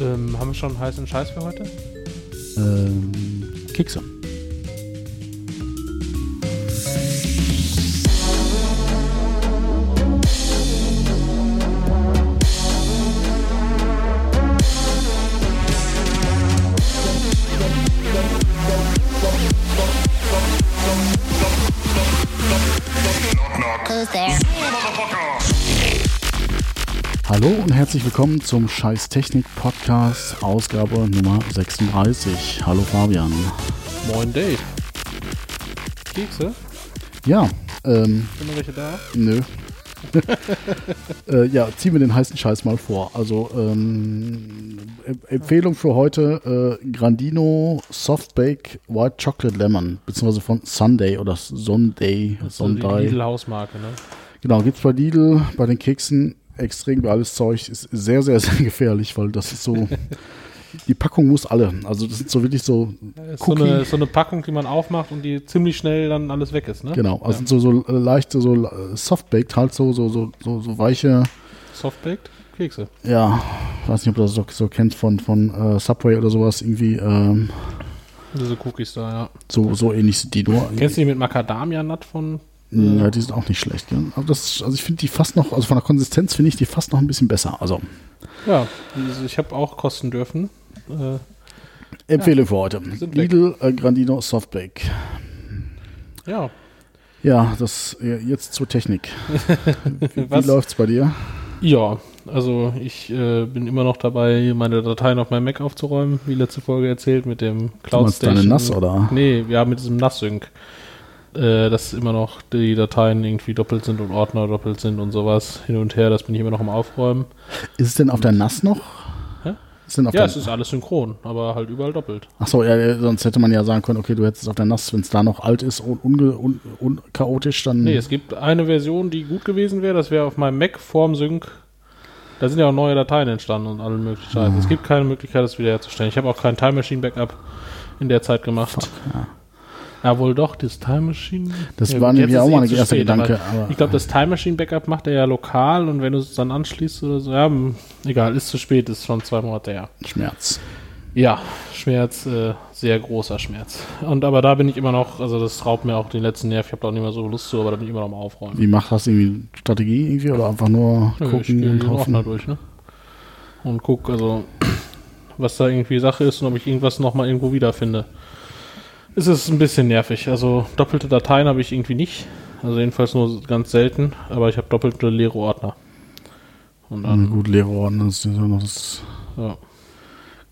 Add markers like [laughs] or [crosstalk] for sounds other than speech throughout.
Ähm, haben wir schon heißen Scheiß für heute? Ähm, Kekse. Hallo und herzlich willkommen zum Scheiß Technik Podcast, Ausgabe Nummer 36. Hallo Fabian. Moin Dave. Kekse? Ja, ähm, Sind noch welche da? nö. [laughs] äh, ja, ziehen wir den heißen Scheiß mal vor. Also, ähm, Em- Empfehlung für heute: äh, Grandino Softbake White Chocolate Lemon, beziehungsweise von Sunday oder Sunday. So die Sunday. Lidl-Hausmarke, ne? Genau, gibt's bei Lidl, bei den Keksen extrem geiles Zeug. Ist sehr, sehr, [laughs] sehr gefährlich, weil das ist so. die Packung muss alle. Also, das sind so wirklich so. Ist so eine, so eine Packung, die man aufmacht und die ziemlich schnell dann alles weg ist, ne? Genau, also sind so, so leichte, so äh, Softbaked, halt so, so, so, so, so weiche. Softbaked Kekse. Ja, weiß nicht, ob du das so, so kennst von, von äh, Subway oder sowas. Irgendwie ähm, Diese Cookies da, ja. so, so ähnlich sind die nur. Kennst du die mit Macadamia-Nut von? Ja, die sind auch nicht schlecht. Gell? Aber das, also ich finde die fast noch, also von der Konsistenz finde ich die fast noch ein bisschen besser. Also Ja, diese, ich habe auch kosten dürfen. Äh, Empfehlung für heute. Lidl äh, Grandino Softbake. ja. Ja, das äh, jetzt zur Technik. [laughs] Wie, wie Was? läuft's bei dir? Ja, also ich äh, bin immer noch dabei, meine Dateien auf meinem Mac aufzuräumen, wie letzte Folge erzählt, mit dem Cloud meinst deine Station. NAS, oder? Nee, ja, mit diesem NAS-Sync. Äh, dass immer noch die Dateien irgendwie doppelt sind und Ordner doppelt sind und sowas hin und her, das bin ich immer noch am Aufräumen. Ist es denn auf der NAS noch? Hä? Ist denn auf Ja, der, es ist alles synchron, aber halt überall doppelt. Achso, ja, sonst hätte man ja sagen können, okay, du hättest es auf der NAS, wenn es da noch alt ist und unge, un, unchaotisch, dann. Nee, es gibt eine Version, die gut gewesen wäre, das wäre auf meinem Mac vorm Sync. Da sind ja auch neue Dateien entstanden und alle möglichen Scheiße. Mhm. Es gibt keine Möglichkeit, das wiederherzustellen. Ich habe auch kein Time Machine Backup in der Zeit gemacht. ja. Ja, wohl doch, das Time Machine. Das ja, war nämlich auch mal eh ein zu erster spät, Gedanke, ich glaube, das Time Machine Backup macht er ja lokal und wenn du es dann anschließt oder so, ja, egal, ist zu spät, ist schon zwei Monate her. Schmerz. Ja, Schmerz, äh, sehr großer Schmerz. Und aber da bin ich immer noch, also das raubt mir auch den letzten Nerv, ich habe da auch nicht mehr so Lust zu, aber da bin ich immer noch am Aufräumen. Wie macht das irgendwie Strategie irgendwie oder einfach nur Nö, ich gucken gehe und hoffen? Ordner durch, ne? Und guck, also, [clears throat] was da irgendwie Sache ist und ob ich irgendwas nochmal irgendwo wiederfinde. Es ist ein bisschen nervig. Also, doppelte Dateien habe ich irgendwie nicht. Also, jedenfalls nur ganz selten. Aber ich habe doppelte leere Ordner. Und dann, gut, leere Ordner, ist ja noch- das ja.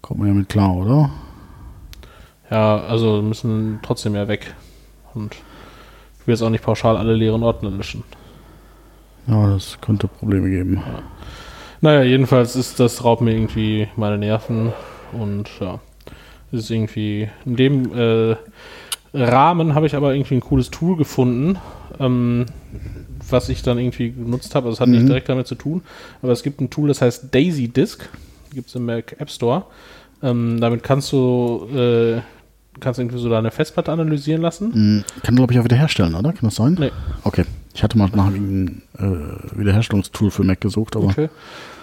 kommt man ja mit klar, oder? Ja, also müssen trotzdem ja weg. Und ich will jetzt auch nicht pauschal alle leeren Ordner löschen. Ja, das könnte Probleme geben. Naja, jedenfalls ist das raubt mir irgendwie meine Nerven und ja, es ist irgendwie in dem äh, Rahmen habe ich aber irgendwie ein cooles Tool gefunden, ähm, was ich dann irgendwie genutzt habe. Also es hat nicht Mhm. direkt damit zu tun, aber es gibt ein Tool, das heißt Daisy Disk, gibt es im Mac App Store. Ähm, damit kannst du äh, kannst irgendwie so deine Festplatte analysieren lassen. Hm, Kann, glaube ich, auch wiederherstellen, oder? Kann das sein? Nee. Okay. Ich hatte mal nach irgendeinem äh, Wiederherstellungstool für Mac gesucht, aber Okay.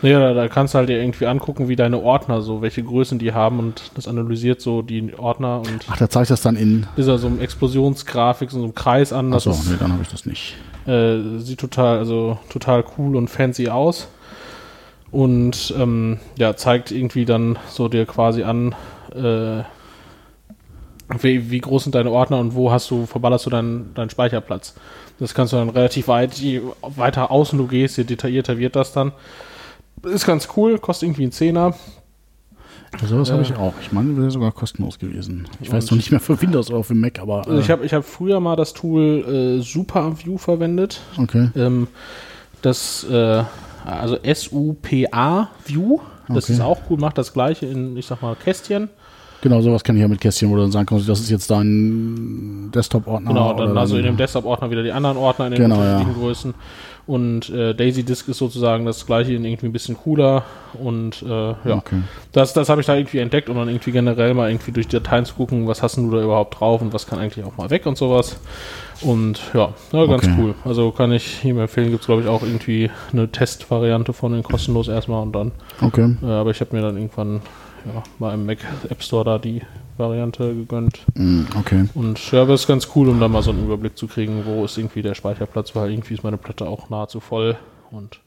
Naja, da, da kannst du halt dir irgendwie angucken, wie deine Ordner so, welche Größen die haben und das analysiert so die Ordner und ach, der zeigt das dann in. ist ja so eine Explosionsgrafik, so einem Kreis an. Achso, nee, dann habe ich das nicht. äh, sieht total, also total cool und fancy aus. Und ähm, ja, zeigt irgendwie dann so dir quasi an, äh, wie, wie groß sind deine Ordner und wo hast du, verballerst du deinen, deinen Speicherplatz. Das kannst du dann relativ weit, je weiter außen du gehst, je detaillierter wird das dann. Ist ganz cool, kostet irgendwie einen Zehner. Also das habe Ja. ich auch. Ich meine, das wäre sogar kostenlos gewesen. Ich weiß noch nicht mehr für Windows oder für Mac, aber. Also ich habe ich hab früher mal das Tool äh, SuperView verwendet. okay. Ähm, das, äh, also S-U-P-A View, das Okay. ist auch cool, macht das gleiche in, ich sag mal, Kästchen. Genau, sowas kann ich ja mit Kästchen, wo du dann sagen kannst, das ist jetzt dein Desktop-Ordner. Genau, dann also in dem Desktop-Ordner wieder die anderen Ordner in den Genau, unterschiedlichen ja. Größen. Und äh, Daisy Disk ist sozusagen das gleiche irgendwie ein bisschen cooler. Und äh, ja, Okay. das, das habe ich da irgendwie entdeckt und dann irgendwie generell mal irgendwie durch die Dateien zu gucken, was hast du da überhaupt drauf und was kann eigentlich auch mal weg und sowas. Und ja, ja ganz Okay. cool. Also kann ich ihm empfehlen, gibt es glaube ich auch irgendwie eine Testvariante von den kostenlos erstmal und dann. Okay. Äh, aber ich habe mir dann irgendwann ja, mal im Mac App Store da die Variante gegönnt. Mm, okay. Und ja, aber ist ganz cool, um da mal so einen Überblick zu kriegen, wo ist irgendwie der Speicherplatz, weil irgendwie ist meine Platte auch nahezu voll. Und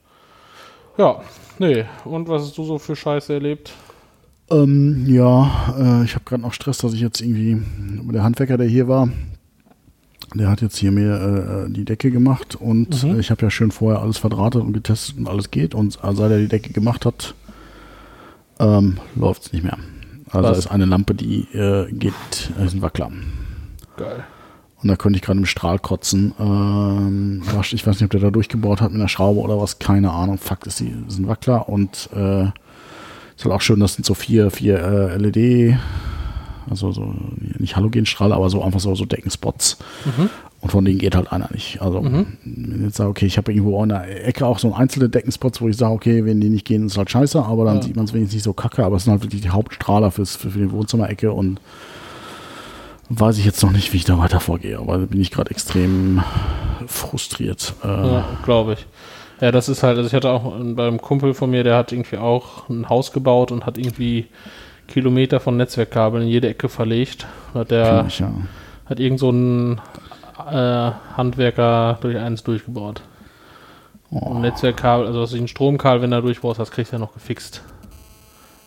ja, nee. Und was hast du so für Scheiße erlebt? Ähm, ja, äh, ich habe gerade noch Stress, dass ich jetzt irgendwie, der Handwerker, der hier war, der hat jetzt hier mir äh, die Decke gemacht und Mhm. äh, ich habe ja schön vorher alles verdrahtet und getestet und alles geht und seit er die Decke gemacht hat, ähm, läuft es nicht mehr. Also Was? ist eine Lampe, die äh, geht, äh, ist ein Wackler. Geil. Und da könnte ich gerade im Strahl kotzen. Ähm, ich weiß nicht, ob der da durchgebaut hat mit einer Schraube oder was, keine Ahnung. Fakt ist, die ein Wackler und äh, ist halt auch schön, das sind so vier, vier äh, LED, also so nicht Halogenstrahler, aber so einfach so, so Deckenspots. Mhm. Und von denen geht halt einer nicht. Also, wenn ich jetzt sage, okay, ich habe irgendwo in der Ecke auch so einzelne Deckenspots, wo ich sage, okay, wenn die nicht gehen, ist halt scheiße, aber dann Ja. sieht man es wenigstens nicht so kacke, aber es sind halt wirklich die Hauptstrahler fürs, für, für die Wohnzimmerecke und weiß ich jetzt noch nicht, wie ich da weiter vorgehe, aber da bin ich gerade extrem frustriert. Äh, Ja, glaube ich. Ja, das ist halt, also ich hatte auch einen- beim Kumpel von mir, der hat irgendwie auch ein Haus gebaut und hat irgendwie Kilometer von Netzwerkkabeln in jede Ecke verlegt. Hat der ja. hat irgend so ein äh, Handwerker durch eins durchgebaut. Oh, Und Netzwerkkabel, also dass du ein Stromkabel, wenn du da durchbaust, das kriegst du ja noch gefixt.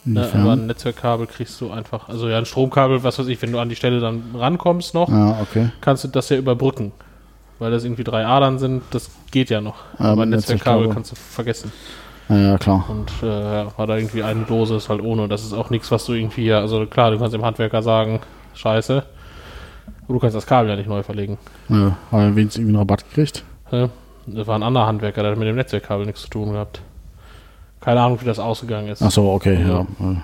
Ne? Aber ein Netzwerkkabel kriegst du einfach, also ja, ein Stromkabel, was weiß ich, wenn du an die Stelle dann rankommst noch, ja, okay. kannst du das ja überbrücken. Weil das irgendwie drei Adern sind, das geht ja noch. Ja, Aber ein Netzwerkkabel. kannst du vergessen. Ja, ja, klar. Und äh, ja, war da irgendwie eine Dose, ist halt ohne. Das ist auch nichts, was du irgendwie, ja, also klar, du kannst dem Handwerker sagen, scheiße. Aber du kannst das Kabel ja nicht neu verlegen. Ja, haben wir wenigstens irgendwie einen Rabatt gekriegt? Ne? Das war ein anderer Handwerker, der hat mit dem Netzwerkkabel nichts zu tun gehabt. Keine Ahnung, wie das ausgegangen ist. Ach so, okay, Ja. ja. ja.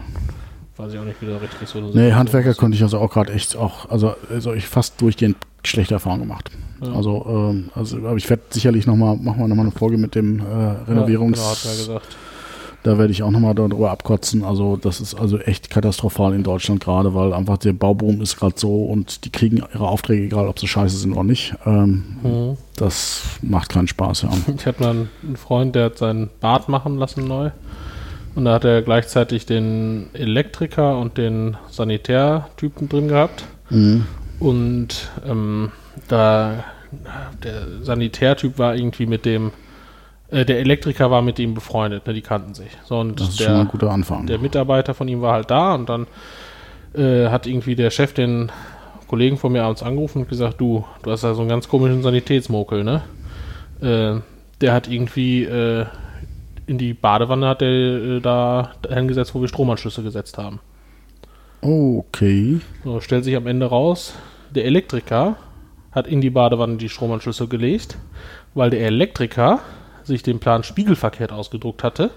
Weiß ich auch nicht, wie das richtig so Nee, so- Handwerker konnte ich also auch gerade echt auch, also, also ich fast durchgehend schlechte Erfahrungen gemacht. Ja. Also, ähm, also, aber ich werde sicherlich nochmal, machen wir nochmal eine Folge mit dem äh, Renovierungs. Ja, genau, hat er gesagt. Da werde ich auch nochmal darüber abkotzen. Also, das ist also echt katastrophal in Deutschland gerade, weil einfach der Bauboom ist gerade so und die kriegen ihre Aufträge, egal ob sie scheiße sind oder nicht. Ähm, Mhm. das macht keinen Spaß, ja. [laughs] Ich hatte mal einen Freund, der hat sein Bad machen lassen neu. Und da hat er gleichzeitig den Elektriker und den Sanitärtypen drin gehabt. Mhm. Und ähm, da der Sanitärtyp war irgendwie mit dem, äh, der Elektriker war mit ihm befreundet, ne, die kannten sich. So, und Das ist schon der, ein guter Anfang. der Mitarbeiter von ihm war halt da und dann äh, hat irgendwie der Chef den Kollegen von mir abends angerufen und gesagt, du, du hast da so einen ganz komischen Sanitätsmokel, ne? Äh, der hat irgendwie äh, in die Badewanne hat der äh, da hingesetzt, wo wir Stromanschlüsse gesetzt haben. Okay. So, stellt sich am Ende raus, der Elektriker hat in die Badewanne die Stromanschlüsse gelegt, weil der Elektriker sich den Plan spiegelverkehrt ausgedruckt hatte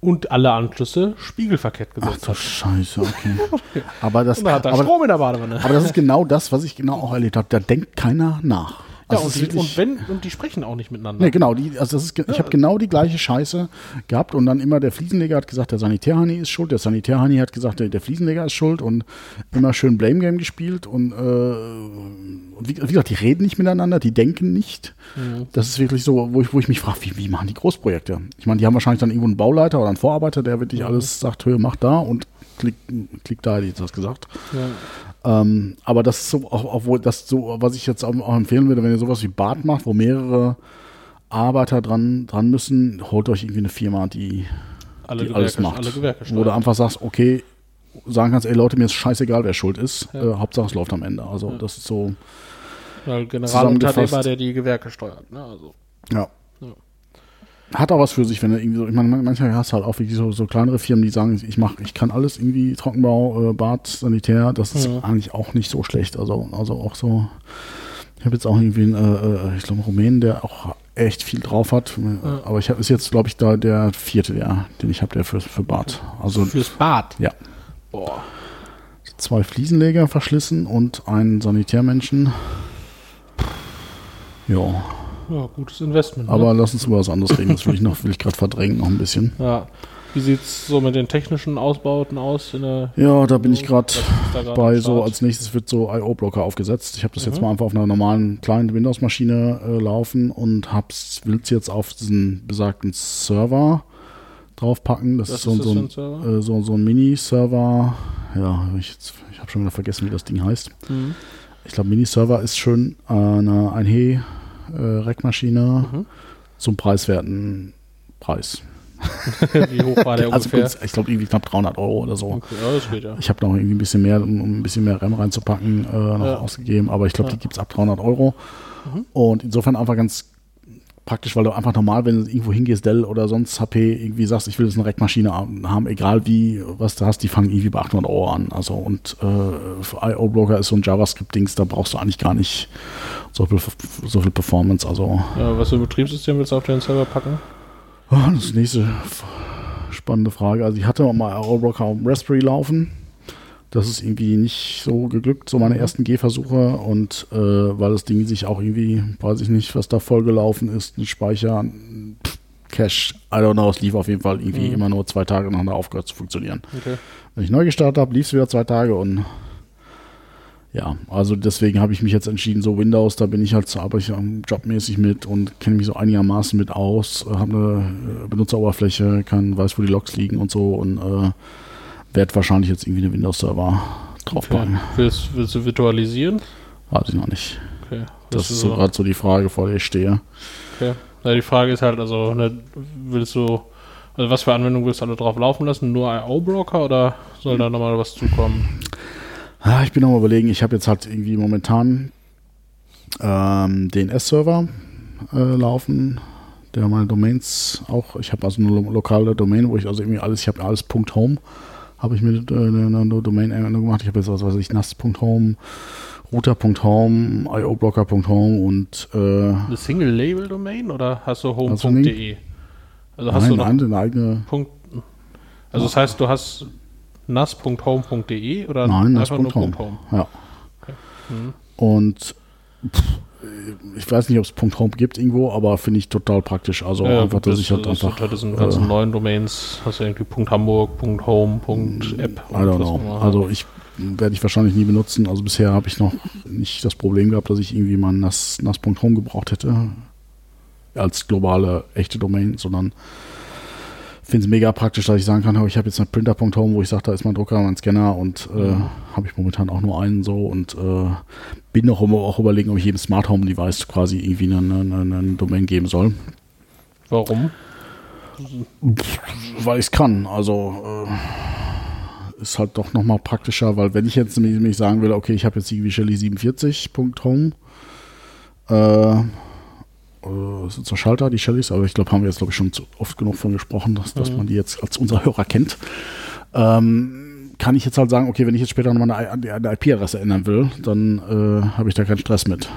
und alle Anschlüsse spiegelverkehrt Ach gesetzt du hat. Scheiße, okay. [laughs] Aber das, Und da hat er aber, Strom in der Badewanne. aber das ist genau das, was ich genau auch erlebt habe. Da denkt keiner nach. Ja, Also und, die, und wenn, und die sprechen auch nicht miteinander. Nee, genau, die, also das ist, ich habe genau die gleiche Scheiße gehabt und dann immer der Fliesenleger hat gesagt, der Sanitärhani ist schuld, der Sanitärhani hat gesagt, der, der Fliesenleger ist schuld und immer schön Blame Game gespielt und, äh, und wie, wie gesagt, die reden nicht miteinander, die denken nicht. Das ist wirklich so, wo ich, wo ich mich frage, wie, wie machen die Großprojekte? Ich meine, die haben wahrscheinlich dann irgendwo einen Bauleiter oder einen Vorarbeiter, der wirklich alles sagt, hör, mach da und klick, klick da, hätte ich das gesagt. Ja. Ähm, aber das ist so, auch, obwohl das so, was ich jetzt auch, empfehlen würde, wenn ihr sowas wie Bad macht, wo mehrere Arbeiter dran, dran müssen, holt euch irgendwie eine Firma, die, Alle, die alles macht. alle Gewerke steuern. einfach sagst, okay, sagen kannst, ey Leute, mir ist scheißegal, wer schuld ist. Ja. Äh, Hauptsache es läuft am Ende. Also das ist so, Weil Generalunternehmer, der die Gewerke steuert. Ne? Also, ja. Ja. Hat auch was für sich, wenn du irgendwie so, ich meine, manchmal hast du halt auch wirklich so, so kleinere Firmen, die sagen, ich mach, ich kann alles irgendwie, Trockenbau, äh, Bad, Sanitär, das ist Mhm. eigentlich auch nicht so schlecht. Also, also auch so, ich habe jetzt auch irgendwie einen, äh, äh, ich glaube, einen Rumänen, der auch echt viel drauf hat. Ja. Aber ich habe ist jetzt, glaube ich, da der vierte, der, den ich habe, der für, für Bad. Also fürs Bad. ja. Boah. zwei Fliesenleger verschlissen und einen Sanitärmenschen. Ja. Ja, gutes Investment. Aber ne? lass uns über was anderes reden. Das will ich noch, will ich gerade verdrängen noch ein bisschen. [laughs] Ja. Wie sieht's so mit den technischen Ausbauten aus? Ja, da bin ich gerade bei so, als nächstes wird so IO-Blocker aufgesetzt. Ich habe das jetzt Mhm. mal einfach auf einer normalen kleinen Windows-Maschine äh, laufen und hab's, will's jetzt auf diesen besagten Server draufpacken. Das Was ist so, ist das so, ein, ein Server? äh, so, so ein Mini-Server. Ja, ich, jetzt- ich habe schon wieder vergessen, wie das Ding heißt. Mhm. Ich glaube, Mini-Server ist schön äh, eine 1H-Rackmaschine Mhm. zum preiswerten Preis. [laughs] Wie hoch war der [laughs] Also ungefähr? ich glaube irgendwie knapp 300 Euro oder so. Okay, ja, das geht ja. Ich habe noch irgendwie ein bisschen mehr, um ein bisschen mehr RAM reinzupacken, äh, noch Ja. ausgegeben, aber ich glaube, Ja. die gibt's ab 300 Euro. Mhm. Und insofern einfach ganz praktisch, weil du einfach normal, wenn du irgendwo hingehst, Dell oder sonst HP, irgendwie sagst, ich will jetzt eine Rackmaschine haben, egal wie, was du hast, die fangen irgendwie bei 800 Euro an. Also und äh, für IO-Blocker ist so ein JavaScript-Dings, da brauchst du eigentlich gar nicht so viel, so viel Performance. Also Ja, was für ein Betriebssystem willst du auf den Server packen? Ah, Das ist die nächste spannende Frage. Also ich hatte mal Aeroblocker auf Raspberry laufen. Das ist irgendwie nicht so geglückt, so meine ersten Gehversuche. Und äh, weil das Ding sich auch irgendwie, weiß ich nicht, was da vollgelaufen ist, ein Speicher, ein pff, Cache, I don't know, es lief auf jeden Fall irgendwie Mhm. immer nur zwei Tage nacheinander aufgehört zu funktionieren. Okay. Wenn ich neu gestartet habe, lief es wieder zwei Tage und ja, also deswegen habe ich mich jetzt entschieden, so Windows, da bin ich halt, so arbeite ich jobmäßig mit und kenne mich so einigermaßen mit aus, äh, habe eine äh, Benutzeroberfläche, kann, weiß, wo die Logs liegen und so und äh, werde wahrscheinlich jetzt irgendwie eine Windows-Server draufpacken. Willst, willst du virtualisieren? Weiß ich noch nicht. Okay. Das ist so gerade so die Frage, vor der ich stehe. Okay. Ja, die Frage ist halt, also, ne, willst du, also was für Anwendungen willst du alle drauf laufen lassen? Nur IO-Blocker oder soll da nochmal was zukommen? Ah, ich bin noch mal überlegen, ich habe jetzt halt irgendwie momentan ähm, DNS-Server äh, laufen, der meine Domains auch, ich habe also eine lo lokale Domain, wo ich also irgendwie alles, ich habe alles .home, habe ich mir äh, eine, eine Domain-Änderung gemacht. Ich habe jetzt, was weiß ich, nas.home, router.home, ioblocker.home und äh, Eine Single-Label-Domain oder hast du home.de? Also hast nein, du noch eine eigene, Punkt. Also das heißt, du hast nas.home.de oder nein, einfach nur .home? Ja. Mhm. Und pff, ich weiß nicht, ob es .home gibt irgendwo, aber finde ich total praktisch. Also Ja, einfach, dass das- ich halt das einfach Unter diesen ganzen äh, neuen Domains hast du irgendwie .hamburg, .home, Punkt .app. I don't know. Also ich werde ich wahrscheinlich nie benutzen. Also bisher habe ich noch nicht das Problem gehabt, dass ich irgendwie mal nas, nas.home gebraucht hätte. Als globale, echte Domain, sondern finde es mega praktisch, dass ich sagen kann, ich habe jetzt eine Printer.home, wo ich sage, da ist mein Drucker, mein Scanner und äh, Mhm. habe ich momentan auch nur einen so und äh, bin noch immer auch überlegen, ob ich jedem Smart Home Device quasi irgendwie eine, eine, eine Domain geben soll. Warum? Weil ich es kann. Also äh, ist halt doch nochmal praktischer, weil wenn ich jetzt nämlich sagen will, okay, ich habe jetzt irgendwie Shelly 47.home, äh, äh, sind so Schalter, die Shellys, aber ich glaube, haben wir jetzt, glaube ich, schon zu oft genug von gesprochen, dass, dass Mhm. man die jetzt als unser Hörer kennt. Ähm, kann ich jetzt halt sagen, okay, wenn ich jetzt später nochmal eine, eine IP-Adresse ändern will, dann äh, habe ich da keinen Stress mit.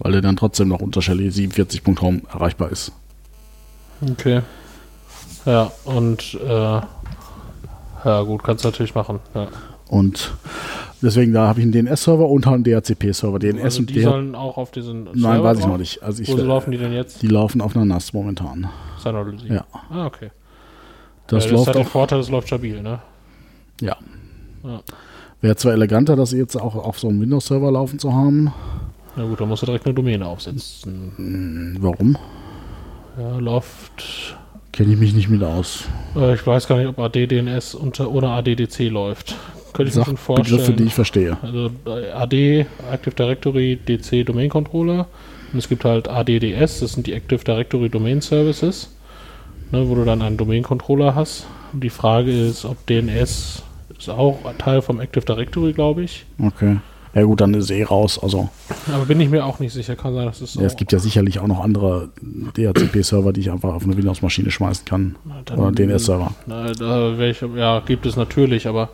Weil der dann trotzdem noch unter Shelly 47.home erreichbar ist. Okay. Ja, und äh, ja gut, kannst du natürlich machen. Ja. Und deswegen, da habe ich einen DNS-Server und einen DHCP-Server. DNS also und die sollen auch auf diesen Nein, Server weiß ich noch nicht. Also ich, Wo laufen die denn jetzt? die laufen auf einer NAS momentan. Synology. Ja. Ah, okay. Das ja, das läuft hat den. Vorteil, es läuft stabil, ne? Ja. Ja. Wäre zwar eleganter, das jetzt auch auf so einem Windows-Server laufen zu haben. Na gut, dann musst du direkt eine Domäne aufsetzen. Hm, Warum? Ja, läuft. Kenne ich mich nicht mit aus. Äh, ich weiß gar nicht, ob AD-DNS unter oder ADDC läuft. Könnte ich mir schon Begriffe, vorstellen. die ich verstehe. Also AD, Active Directory DC Domain Controller. Und es gibt halt ADDS, das sind die Active Directory Domain Services, ne, wo du dann einen Domain Controller hast. Und die Frage ist, ob DNS ist auch Teil vom Active Directory, glaube ich. Okay. Ja gut, dann ist eh raus. Also Aber bin ich mir auch nicht sicher. Kann sein, dass es so. ja, es gibt ja sicherlich auch noch andere DHCP-Server, die ich einfach auf eine Windows-Maschine schmeißen kann. Na, dann- Oder DNS-Server. Ja, gibt es natürlich, aber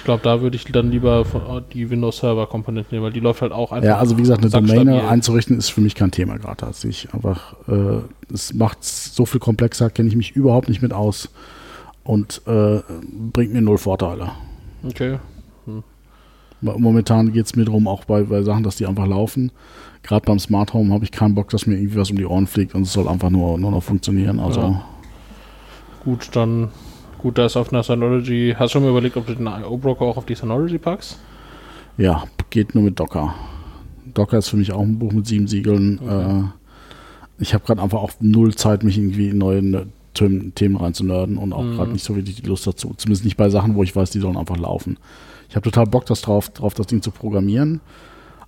ich glaube, da würde ich dann lieber von, die Windows Server Komponenten nehmen, weil die läuft halt auch einfach. Ja, also wie gesagt, eine. Domäne einzurichten ist für mich kein Thema gerade. Also ich einfach, äh, es macht so viel komplexer, kenne ich mich überhaupt nicht mit aus und äh, bringt mir null Vorteile. Okay. Momentan geht es mir darum, auch bei, bei Sachen, dass die einfach laufen. Gerade beim Smart Home habe ich keinen Bock, dass mir irgendwie was um die Ohren fliegt und es soll einfach nur, nur noch funktionieren. Also Ja. Gut, dann, gut, da ist auf einer Synology. Hast du schon mal überlegt, ob du den IO-Broker auch auf die Synology packst? ja, geht nur mit Docker. Docker ist für mich auch ein Buch mit sieben Siegeln. Äh, ich habe gerade einfach auch null Zeit, mich irgendwie in neue Themen, Themen reinzunörden und auch Mhm. gerade nicht so wirklich die Lust dazu. Zumindest nicht bei Sachen, wo ich weiß, die sollen einfach laufen. Ich habe total Bock das drauf, drauf, das Ding zu programmieren.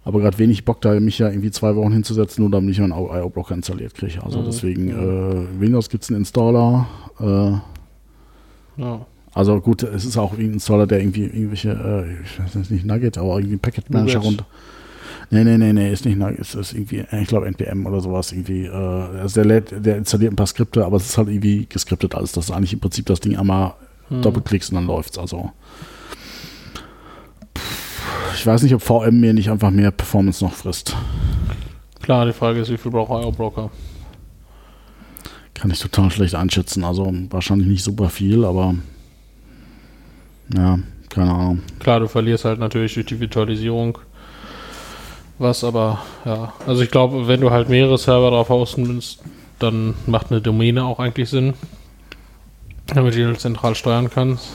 Aber gerade wenig Bock, da mich ja irgendwie zwei Wochen hinzusetzen, nur damit ich meinen IO-Blocker installiert kriege. Also Mhm. deswegen, äh, Windows gibt es einen Installer. Äh, Ja. also gut, es ist auch ein Installer, der irgendwie irgendwelche, äh, ich weiß nicht, Nugget, aber irgendwie Packet Manager runter. Nee, nee, nee, nee, ist nicht Nugget, es ist irgendwie, ich glaube NPM oder sowas irgendwie. Äh, also der, lädt, der installiert ein paar Skripte, aber es ist halt irgendwie geskriptet alles. Das ist eigentlich im Prinzip das Ding einmal Hm. doppelklickst und dann läuft's. Also ich weiß nicht, ob VM mir nicht einfach mehr Performance noch frisst. Klar, die Frage ist, wie viel braucht IO-Broker? Kann ich total schlecht einschätzen. Also wahrscheinlich nicht super viel, aber ja, keine Ahnung. Klar, du verlierst halt natürlich durch die Virtualisierung was, aber ja. Also ich glaube, wenn du halt mehrere Server drauf hosten willst, dann macht eine Domäne auch eigentlich Sinn. Damit du die halt zentral steuern kannst.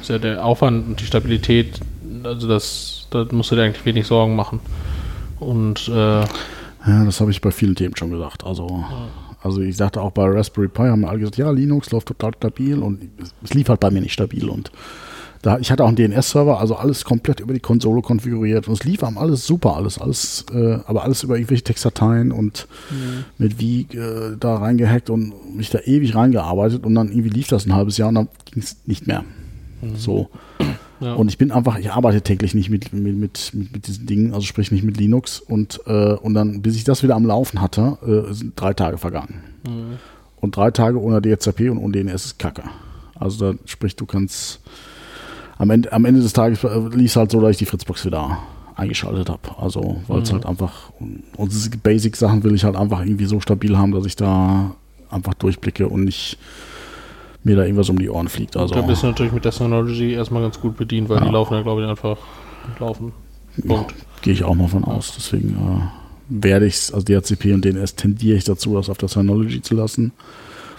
Ist ja der Aufwand und die Stabilität, also das, da musst du dir eigentlich wenig Sorgen machen. Und äh, Ja, das habe ich bei vielen Themen schon gesagt. Also, also ich sagte auch bei Raspberry Pi haben wir alle gesagt, ja, Linux läuft total stabil und es- lief halt bei mir nicht stabil und da, ich hatte auch einen DNS-Server, also alles komplett über die Konsole konfiguriert und es lief am alles super, alles, alles, äh, aber alles über irgendwelche Textdateien und mit wie äh, da reingehackt und mich da ewig reingearbeitet und dann irgendwie lief das ein halbes Jahr und dann ging es nicht mehr. So. Ja. Und ich bin einfach, ich arbeite täglich nicht mit, mit, mit, mit, diesen Dingen, also sprich nicht mit Linux. Und, äh, und dann, bis ich das wieder am Laufen hatte, äh, sind drei Tage vergangen. Mhm. Und drei Tage ohne DHCP und ohne DNS ist Kacke. Also da sprich, du kannst am Ende, am Ende des Tages äh, lief es halt so, dass ich die Fritzbox wieder eingeschaltet habe. Also, weil es Mhm. halt einfach, und diese Basic-Sachen will ich halt einfach irgendwie so stabil haben, dass ich da einfach durchblicke und nicht mir da irgendwas um die Ohren fliegt. Also, da bist du natürlich mit der Synology erstmal ganz gut bedient, weil Ja. die laufen ja, glaube ich, einfach laufen. Punkt. Gehe ich auch mal von aus. Deswegen äh, werde ich es, also DHCP und DNS tendiere ich dazu, das auf der Synology zu lassen.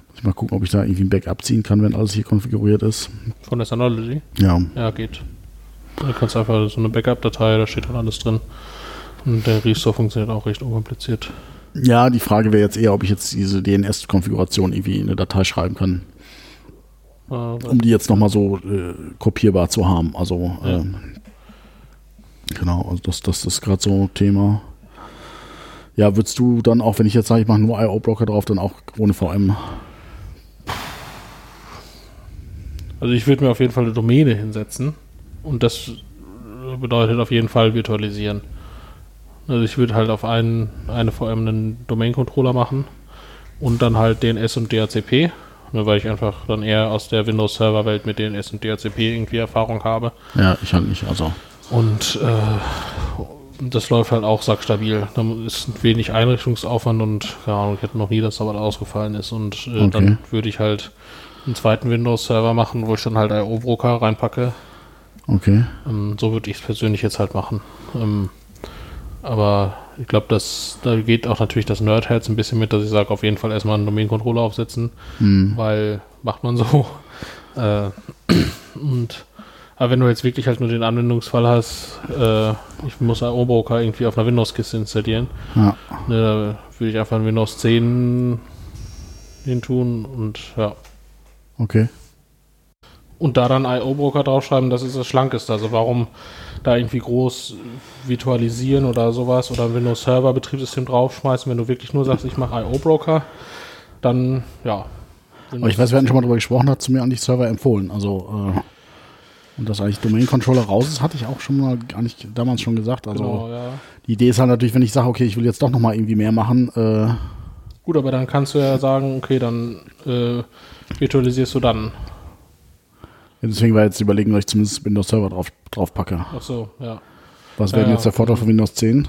Muss ich mal gucken, ob ich da irgendwie ein Backup ziehen kann, wenn alles hier konfiguriert ist. Von der Synology. Ja, Ja, geht. Du kannst einfach so eine Backup-Datei, da steht dann alles drin. Und der Restore funktioniert auch recht unkompliziert. ja die Frage wäre jetzt eher, ob ich jetzt diese DNS-Konfiguration irgendwie in eine Datei schreiben kann, um die jetzt nochmal so äh, kopierbar zu haben. Also, Ja. ähm, genau, also das, das ist gerade so Thema. Ja, würdest du dann auch, wenn ich jetzt sage, ich mache nur IO-Blocker drauf, dann auch ohne VM? Also ich würde mir auf jeden Fall eine Domäne hinsetzen. Und das bedeutet auf jeden Fall virtualisieren. Also ich würde halt auf einen, eine VM einen Domain-Controller machen und dann halt DNS und DHCP. Ne, weil ich einfach dann eher aus der Windows-Server-Welt mit DNS und DHCP irgendwie Erfahrung habe. Ja, ich halt nicht. Also, Und äh, das läuft halt auch sackstabil. Da ist wenig Einrichtungsaufwand und keine Ahnung, ich hätte noch nie, dass da was ausgefallen ist. Und äh, Okay. dann würde ich halt einen zweiten Windows-Server machen, wo ich dann halt IO-Broker reinpacke. okay. Ähm, so würde ich es persönlich jetzt halt machen. Ähm, aber ich glaube, da geht auch natürlich das Nerdherz ein bisschen mit, dass ich sage, auf jeden Fall erstmal einen Domain-Controller aufsetzen, Hm. weil macht man so. Äh, und aber wenn du jetzt wirklich halt nur den Anwendungsfall hast, äh, ich muss IO-Broker irgendwie auf einer Windows-Kiste installieren, Ja. ne, da würde ich einfach ein Windows 10 hin tun und ja. Okay. Und da dann IO-Broker draufschreiben, das ist das Schlankeste. Also warum da irgendwie groß virtualisieren oder sowas oder ein Windows Server Betriebssystem draufschmeißen, wenn du wirklich nur sagst, ich mache IO-Broker, dann ja. Aber ich weiß, wir hatten schon mal darüber gesprochen, hat zu mir eigentlich Server empfohlen. Also, äh, und dass eigentlich Domain Controller raus ist, hatte ich auch schon mal eigentlich damals schon gesagt. Also, genau, ja. die Idee ist halt natürlich, wenn ich sage, okay, ich will jetzt doch nochmal irgendwie mehr machen, äh, Gut, aber dann kannst du ja sagen, okay, dann äh, virtualisierst du dann. Deswegen war jetzt Überlegung, dass ich zumindest Windows Server drauf, drauf packe. Ach so, ja. Was wäre denn Ja, jetzt der Vorteil von Windows 10?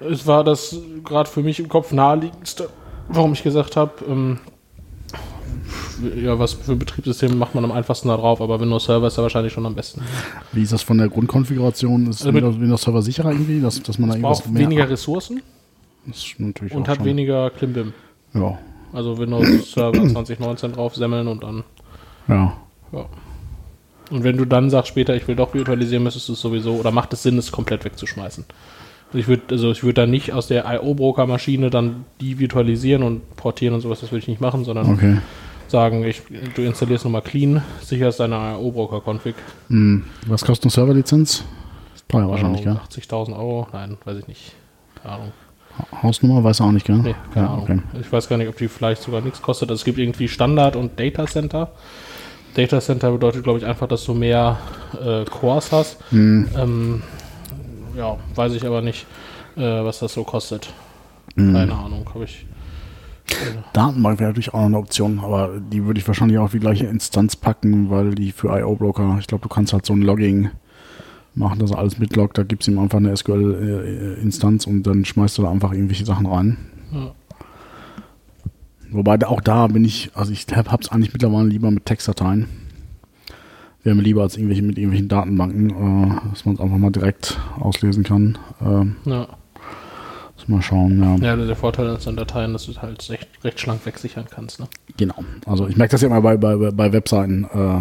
Es war das gerade für mich im Kopf naheliegendste, warum ich gesagt habe, ähm, ja, was für Betriebssysteme macht man am einfachsten da drauf, aber Windows Server ist ja wahrscheinlich schon am besten. Wie ist das von der Grundkonfiguration? Ist Also Windows, Windows Server sicherer irgendwie, dass, dass man da irgendwas Braucht weniger Ressourcen Das ist natürlich und hat schon- weniger Klimbim. Ja, Also Windows Server [clears throat] 2019 drauf semmeln und dann, ja. ja. Und wenn du dann sagst später, ich will doch virtualisieren, müsstest du es sowieso, oder macht es Sinn, es komplett wegzuschmeißen? Also ich würde also ich würde dann nicht aus der IO-Broker-Maschine dann die virtualisieren und portieren und sowas, das würde ich nicht machen, sondern Okay. sagen, ich, du installierst nochmal clean, sicherst deine IO-Broker-Config. Hm. Was kostet eine Serverlizenz? Teuer wahrscheinlich, gell? Ahnung, 80.000 Euro? Nein, weiß ich nicht. Keine Ahnung. Hausnummer weiß auch nicht, gell? Nee, keine ja, Ahnung. okay. Ich weiß gar nicht, ob die vielleicht sogar nichts kostet. Also es gibt irgendwie Standard und Data Center. Data Center bedeutet, glaube ich, einfach, dass du mehr äh, Cores hast. Hm. Ähm, ja, weiß ich aber nicht, äh, was das so kostet. Hm. Keine Ahnung, habe ich. Datenbank wäre natürlich auch eine Option, aber die würde ich wahrscheinlich auch auf die gleiche Instanz packen, weil die für IO-Broker, ich glaube, du kannst halt so ein Logging machen, dass er alles mitloggt, da gibt es ihm einfach eine SQL-Instanz und dann schmeißt du da einfach irgendwelche Sachen rein. Ja. Wobei auch da bin ich, also ich habe es eigentlich mittlerweile lieber mit Textdateien. Wäre mir lieber als irgendwelche mit irgendwelchen Datenbanken, äh, dass man es einfach mal direkt auslesen kann. Äh, Ja. mal schauen, ja. ja, der Vorteil an Dateien, dass du es halt recht, recht schlank wegsichern kannst. Ne? Genau. Also ich merke das ja immer bei, bei, bei Webseiten, äh,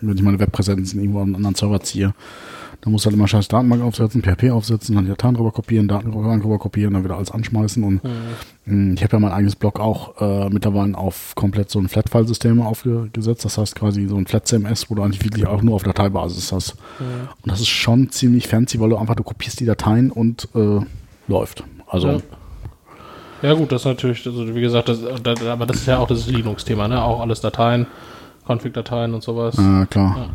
wenn ich meine Webpräsenzen irgendwo an einen anderen Server ziehe. Da muss halt immer scheiß Datenbank aufsetzen, PHP aufsetzen, dann die Dateien drüber kopieren, Daten drüber kopieren, dann wieder alles anschmeißen. Und mh, ich habe ja mein eigenes Blog auch äh, mittlerweile auf komplett so ein Flat-File-System aufgesetzt. Das heißt quasi so ein Flat-CMS, wo du eigentlich wirklich auch nur auf Dateibasis hast. Und das ist schon ziemlich fancy, weil du einfach, du kopierst die Dateien und äh, läuft. Also Ja. Ja gut, das ist natürlich, also wie gesagt, das, das, aber das ist ja auch das Linux-Thema, ne? Auch alles Dateien, Config-Dateien und sowas. Äh, klar. Ja,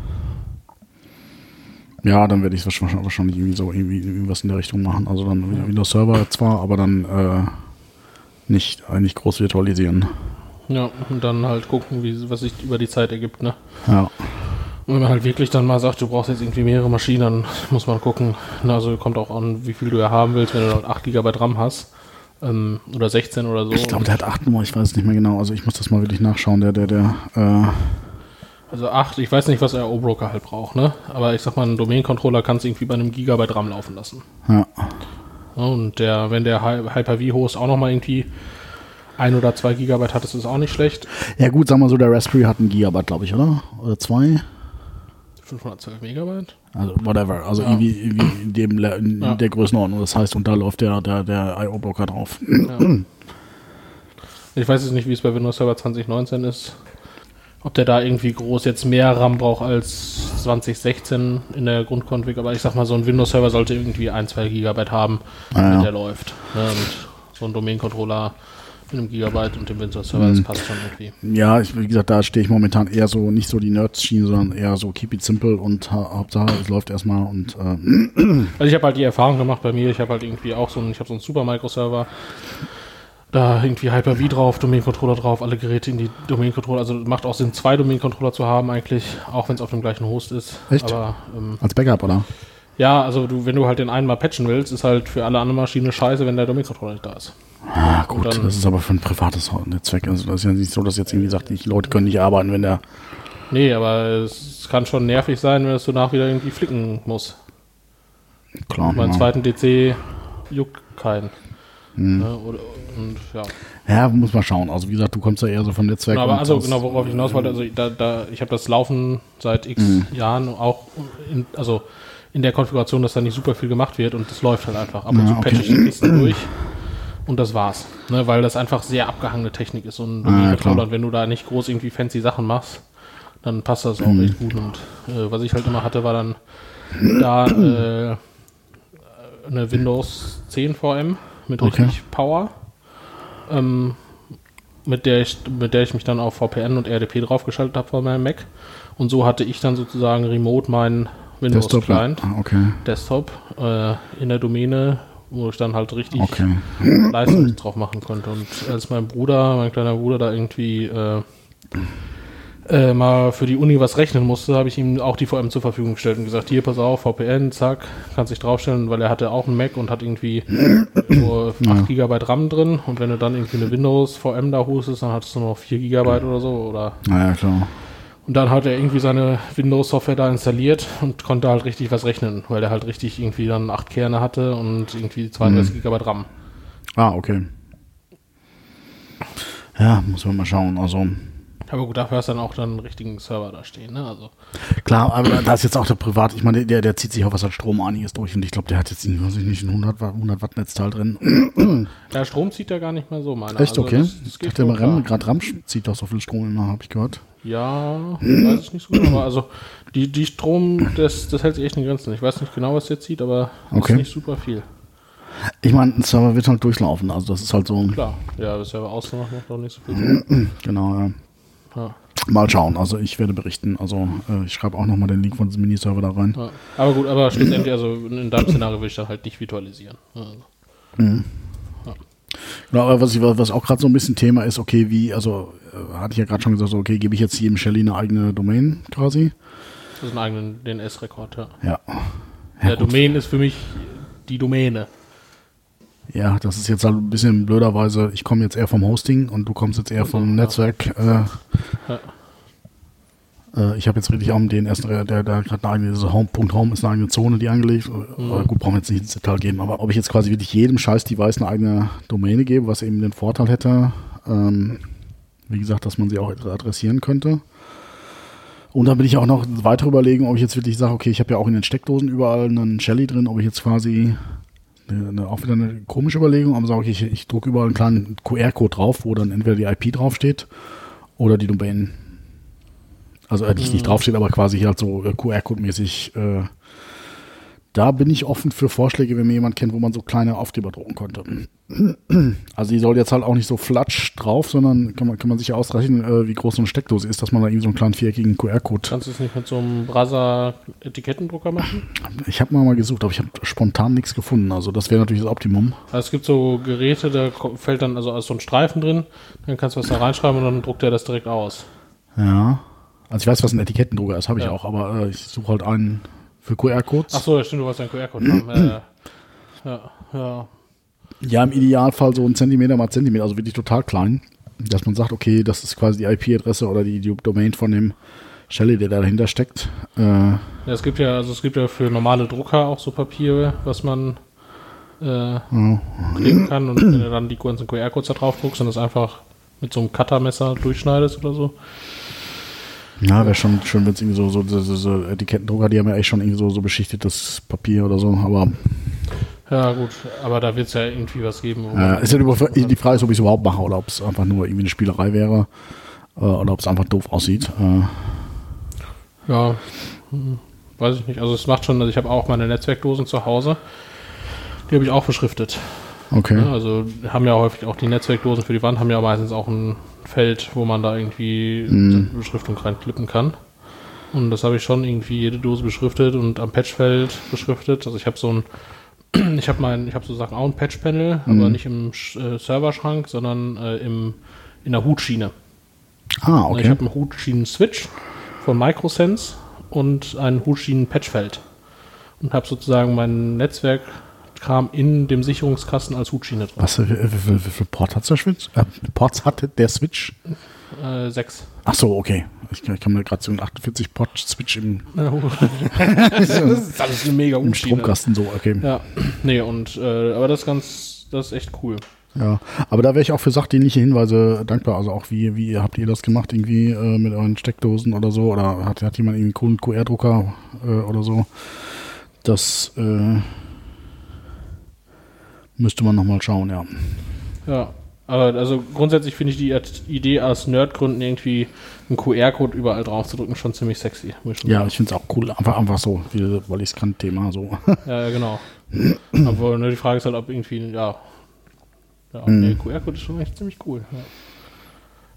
dann werde ich es wahrscheinlich, wahrscheinlich irgendwie so irgendwie, irgendwas in der Richtung machen. Also dann Windows Server zwar, aber dann äh, nicht, nicht groß virtualisieren. Ja, und dann halt gucken, wie, was sich über die Zeit ergibt, ne? Ja. Und wenn man halt wirklich dann mal sagt, du brauchst jetzt irgendwie mehrere Maschinen, dann [laughs] muss man gucken. Na, also kommt auch an, wie viel du ja haben willst, wenn du halt 8 GB RAM hast. Ähm, oder 16 oder so. Ich glaube, der hat acht Nummer, ich weiß es nicht mehr genau. Also ich muss das mal wirklich nachschauen. Der, der, der, äh, Also 8, ich weiß nicht, was der O-Broker halt braucht, ne? Aber ich sag mal, einen Domain-Controller kannst du irgendwie bei einem Gigabyte RAM laufen lassen. ja. Und der, wenn der Hy- Hyper-V-Host auch nochmal irgendwie ein oder zwei Gigabyte hat, ist es auch nicht schlecht. ja gut, sag mal so, der Raspberry hat ein Gigabyte, glaube ich, oder? Oder zwei? 512 Megabyte? Also whatever. Also Ja. irgendwie, irgendwie in, dem, in Ja. der Größenordnung. Das heißt, und da läuft der, der, der IO-Blocker drauf. Ja. Ich weiß jetzt nicht, wie es bei Windows Server 2019 ist. Ob der da irgendwie groß jetzt mehr RAM braucht als 2016 in der Grundkonfig, aber ich sag mal, so ein Windows Server sollte irgendwie 1, 2 Gigabyte haben, Ah, damit ja. der läuft. Ne? Und so ein Domain-Controller mit einem Gigabyte und dem Windows Server, das passt schon irgendwie. Ja, ich, wie gesagt, da stehe ich momentan eher so, nicht so die Nerds-Schiene, sondern eher so keep it simple und ha Hauptsache es läuft erstmal und äh, Also ich habe halt die Erfahrung gemacht bei mir, ich habe halt irgendwie auch so einen, ich habe so einen Super Microserver, da irgendwie Hyper-V drauf, Domain-Controller drauf, alle Geräte in die Domain-Controller, also macht auch Sinn, zwei Domain-Controller zu haben eigentlich, auch wenn es auf dem gleichen Host ist. Echt? Aber ähm, als Backup, oder? ja, also du, wenn du halt den einen mal patchen willst, ist halt für alle anderen Maschinen scheiße, wenn der Domain-Controller nicht da ist. Ah, gut, dann- das ist aber für ein privates Netzwerk. Also das ist ja nicht so, dass jetzt irgendwie sagt, die Leute können nicht arbeiten, wenn der. Nee, aber es kann schon nervig sein, wenn es danach wieder irgendwie flicken muss. Klar. Beim zweiten DC juckt keinen. Hm. Ne, oder, und ja. ja, muss man schauen. Also wie gesagt, du kommst ja eher so vom Netzwerk. Genau, aber und also genau, worauf ich hinaus wollte, also da, da, ich habe das Laufen seit x Mhm. Jahren auch in, also in der Konfiguration, dass da nicht super viel gemacht wird und das läuft halt einfach. Ab und Ja, zu okay. patche ich die Kisten [clears throat] durch und das war's. Ne, weil das einfach sehr abgehangene Technik ist, ein Ah, ja, und wenn du da nicht groß irgendwie fancy Sachen machst, dann passt das auch Mhm. echt gut. Und äh, was ich halt immer hatte, war dann da äh, eine Windows 10 VM mit Okay. richtig Power. Ähm, mit der ich, mit der ich mich dann auf VPN und RDP draufgeschaltet habe von meinem Mac. Und so hatte ich dann sozusagen remote meinen Windows Desktop. Client, Ah, okay. Desktop, äh, in der Domäne, wo ich dann halt richtig Okay. Leistung drauf machen konnte. Und als mein Bruder, mein kleiner Bruder da irgendwie äh, äh, mal für die Uni was rechnen musste, habe ich ihm auch die VM zur Verfügung gestellt und gesagt, hier, pass auf, VPN, zack, kannst dich draufstellen, weil er hatte auch einen Mac und hat irgendwie [clears throat] so 8 Ja. GB RAM drin und wenn du dann irgendwie eine Windows VM da hostest, dann hattest du nur noch 4 GB oder so oder Naja, klar. und dann hat er irgendwie seine Windows-Software da installiert und konnte halt richtig was rechnen, weil er halt richtig irgendwie dann 8 Kerne hatte und irgendwie 32 GB RAM. Ah, okay. Ja, muss man mal schauen. Also, Aber gut, dafür hast du dann auch dann einen richtigen Server da stehen, ne? Also, klar, aber da ist jetzt auch der Privat, ich meine, der, der zieht sich auch was an Strom einiges durch und ich glaube, der hat jetzt, weiß ich nicht, ein 100 Watt, 100 Watt Netzteil drin. der Strom zieht ja gar nicht mehr so, meiner. Echt, also okay. Das, das geht immer. RAM, gerade RAM zieht doch so viel Strom immer, habe ich gehört. Ja, weiß ich nicht so genau, aber also die, die Strom, das, das hält sich echt in Grenzen. Ich weiß nicht genau, was der zieht, aber das Okay. ist nicht super viel. Ich meine, ein Server wird halt durchlaufen, also das ist halt so, Klar, ja, das Server auszumachen macht auch nicht so viel [clears throat] genau, ja. Ja, Mal schauen, also ich werde berichten, also äh, ich schreibe auch nochmal den Link von diesem Miniserver da rein. ja. Aber gut, aber schlussendlich, also in deinem Szenario will ich dann halt nicht virtualisieren. Also, Genau, aber was, ich, was auch gerade so ein bisschen Thema ist, okay, wie, also äh, hatte ich ja gerade schon gesagt, so, okay, gebe ich jetzt jedem Shelly eine eigene Domain quasi? das ist ein eigenen DNS-Rekord, ja. Ja. Der Domain ist für mich die Domäne. Ja, das ist jetzt halt ein bisschen blöderweise, ich komme jetzt eher vom Hosting und du kommst jetzt eher vom. Netzwerk. Äh, äh, ich habe jetzt wirklich auch den ersten, der, der gerade eine eigene, diese Home.home ist eine eigene Zone, die angelegt. Mhm. Aber gut, brauchen wir jetzt nicht ins Detail geben. Aber ob ich jetzt quasi wirklich jedem Scheiß-Device eine eigene Domäne gebe, was eben den Vorteil hätte, ähm, wie gesagt, dass man sie auch adressieren könnte. Und dann bin ich auch noch weiter überlegen, ob ich jetzt wirklich sage, okay, ich habe ja auch in den Steckdosen überall einen Shelly drin, ob ich jetzt quasi eine, eine, auch wieder eine komische Überlegung, aber sage okay, ich, ich drucke überall einen kleinen QR-Code drauf, wo dann entweder die IP draufsteht oder die Domain. Also äh, nicht, nicht draufsteht, aber quasi halt so QR-Code-mäßig. Äh, da bin ich offen für Vorschläge, wenn mir jemand kennt, wo man so kleine Aufkleber drucken könnte. Also die soll jetzt halt auch nicht so flatsch drauf, sondern kann man, kann man sich ja ausrechnen, äh, wie groß so eine Steckdose ist, dass man da irgendwie so einen kleinen viereckigen QR-Code. Kannst du es nicht mit so einem Brasa-Etikettendrucker machen? Ich habe mal, mal gesucht, aber ich habe spontan nichts gefunden. Also das wäre natürlich das Optimum. Also es gibt so Geräte, da fällt dann also so ein Streifen drin, dann kannst du was da reinschreiben und dann druckt er das direkt aus. Ja. Also ich weiß, was ein Etikettendrucker ist, habe ich Ja. auch, aber äh, ich suche halt einen für QR-Codes. Ach so, ja, stimmt, du wolltest einen QR-Code haben. Äh, ja, ja. Ja, im Idealfall so ein Zentimeter mal Zentimeter, also wirklich total klein. Dass man sagt, okay, das ist quasi die IP-Adresse oder die, die Domain von dem Shelly, der da dahinter steckt. Äh, Ja, es gibt ja, also es gibt ja für normale Drucker auch so Papier, was man äh, kleben kann und wenn du dann die ganzen QR-Codes da drauf druckst und das einfach mit so einem Cuttermesser durchschneidest oder so. Ja, wäre schon schön, wenn es irgendwie so, so, so, so, Etikettendrucker, die haben ja echt schon irgendwie so, so beschichtetes Papier oder so, aber Ja, gut, aber da wird es ja irgendwie was geben. man- ist ja die Frage ist, ob ich es überhaupt mache oder ob es einfach nur irgendwie eine Spielerei wäre äh, oder ob es einfach doof aussieht. Äh, Ja, hm, weiß ich nicht. Also es macht schon, also ich habe auch meine Netzwerkdosen zu Hause. Die habe ich auch beschriftet. Okay. Ja, also haben ja häufig auch die Netzwerkdosen für die Wand, haben ja meistens auch ein Feld, wo man da irgendwie Beschriftung reinklippen kann. Und das habe ich schon irgendwie jede Dose beschriftet und am Patchfeld beschriftet. Also ich habe so ein, [clears throat] ich habe mein, ich habe sozusagen auch ein Patchpanel, aber nicht im äh, Serverschrank, sondern äh, im, in der Hutschiene. Ah, Ich okay. habe einen Hutschienen-Switch von Microsense und ein Hutschienen-Patchfeld. Und habe sozusagen mein Netzwerkkram in dem Sicherungskasten als Hutschiene drin. Was, wie, wie, wie, wie viel Port hat der Switch? Äh, Ports hatte der Switch? Äh, sechs. Ach so, okay. Ich, kann- ich kann mir gerade so einen 48 Port Switch im, [laughs] [laughs] das ist alles eine mega im. Stromkasten so, okay. Ja, nee, und, äh, aber das ist ganz, das ist echt cool. Ja, aber da wäre ich auch für sachdienliche Hinweise dankbar. Also auch wie, wie habt ihr das gemacht irgendwie äh, mit euren Steckdosen oder so? Oder hat, hat jemand irgendwie einen coolen QR-Drucker äh, oder so? Das äh, müsste man nochmal schauen, ja. Ja, aber also grundsätzlich finde ich die Idee aus Nerdgründen irgendwie einen QR-Code überall drauf zu drücken schon ziemlich sexy. schon Ja, ich finde es auch cool. Einfach, einfach so, wie, weil ich es kann, Thema so. [laughs] Ja, ja, genau. Aber ne, die Frage ist halt, ob irgendwie, ja. Ja, Mhm. der QR-Code ist schon echt ziemlich cool. Ja.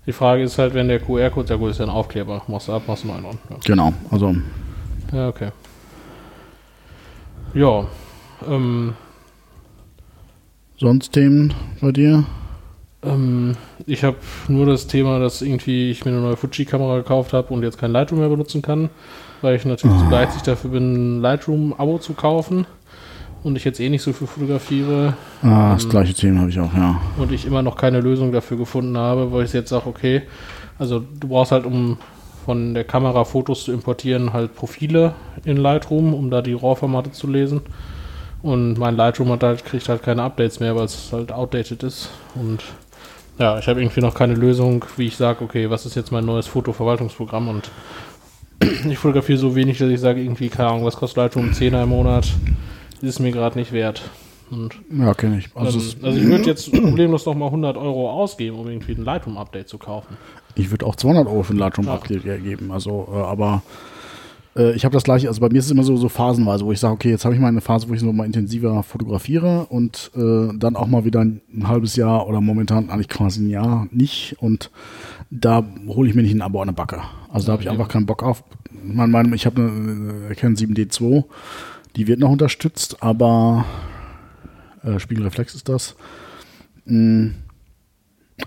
Die Frage ist halt, wenn der QR-Code, ja gut, ist ja ein Aufkleber, machst du ab, machst du einen neuen. Ja. genau, also ja, okay. Ja, ähm, sonst Themen bei dir? Ähm, ich habe nur das Thema, dass irgendwie ich mir eine neue Fuji-Kamera gekauft habe und jetzt kein Lightroom mehr benutzen kann, weil ich natürlich oh. zu geizig dafür bin, ein Lightroom-Abo zu kaufen und ich jetzt eh nicht so viel fotografiere. Ah, das ähm, gleiche Thema habe ich auch, ja. Und ich immer noch keine Lösung dafür gefunden habe, weil ich jetzt sage, okay, also du brauchst halt, um von der Kamera Fotos zu importieren, halt Profile in Lightroom, um da die RAW-Formate zu lesen. Und mein Lightroom hat halt, kriegt halt keine Updates mehr, weil es halt outdated ist. Und ja, ich habe irgendwie noch keine Lösung, wie ich sage, okay, was ist jetzt mein neues Fotoverwaltungsprogramm und [clears throat] ich fotografiere so wenig, dass ich sage, irgendwie, keine Ahnung, was kostet Lightroom? 10er im Monat? Ist mir gerade nicht wert. Und ja, kenne ich. Also, dann, also ich würde jetzt problemlos noch mal 100 Euro ausgeben, um irgendwie ein Lightroom-Update zu kaufen. Ich würde auch 200 Euro für ein Lightroom-Update ja. geben. Also, äh, aber äh, ich habe das gleiche, also bei mir ist es immer so, so phasenweise, wo ich sage, okay, jetzt habe ich mal eine Phase, wo ich so mal intensiver fotografiere und äh, dann auch mal wieder ein, ein, halbes Jahr oder momentan eigentlich quasi ein Jahr nicht und da hole ich mir nicht ein Abo an der Backe. Also da habe ich einfach keinen Bock auf. Ich meine, ich habe eine Canon 7D2, die wird noch unterstützt, aber äh, Spiegelreflex ist das. Mhm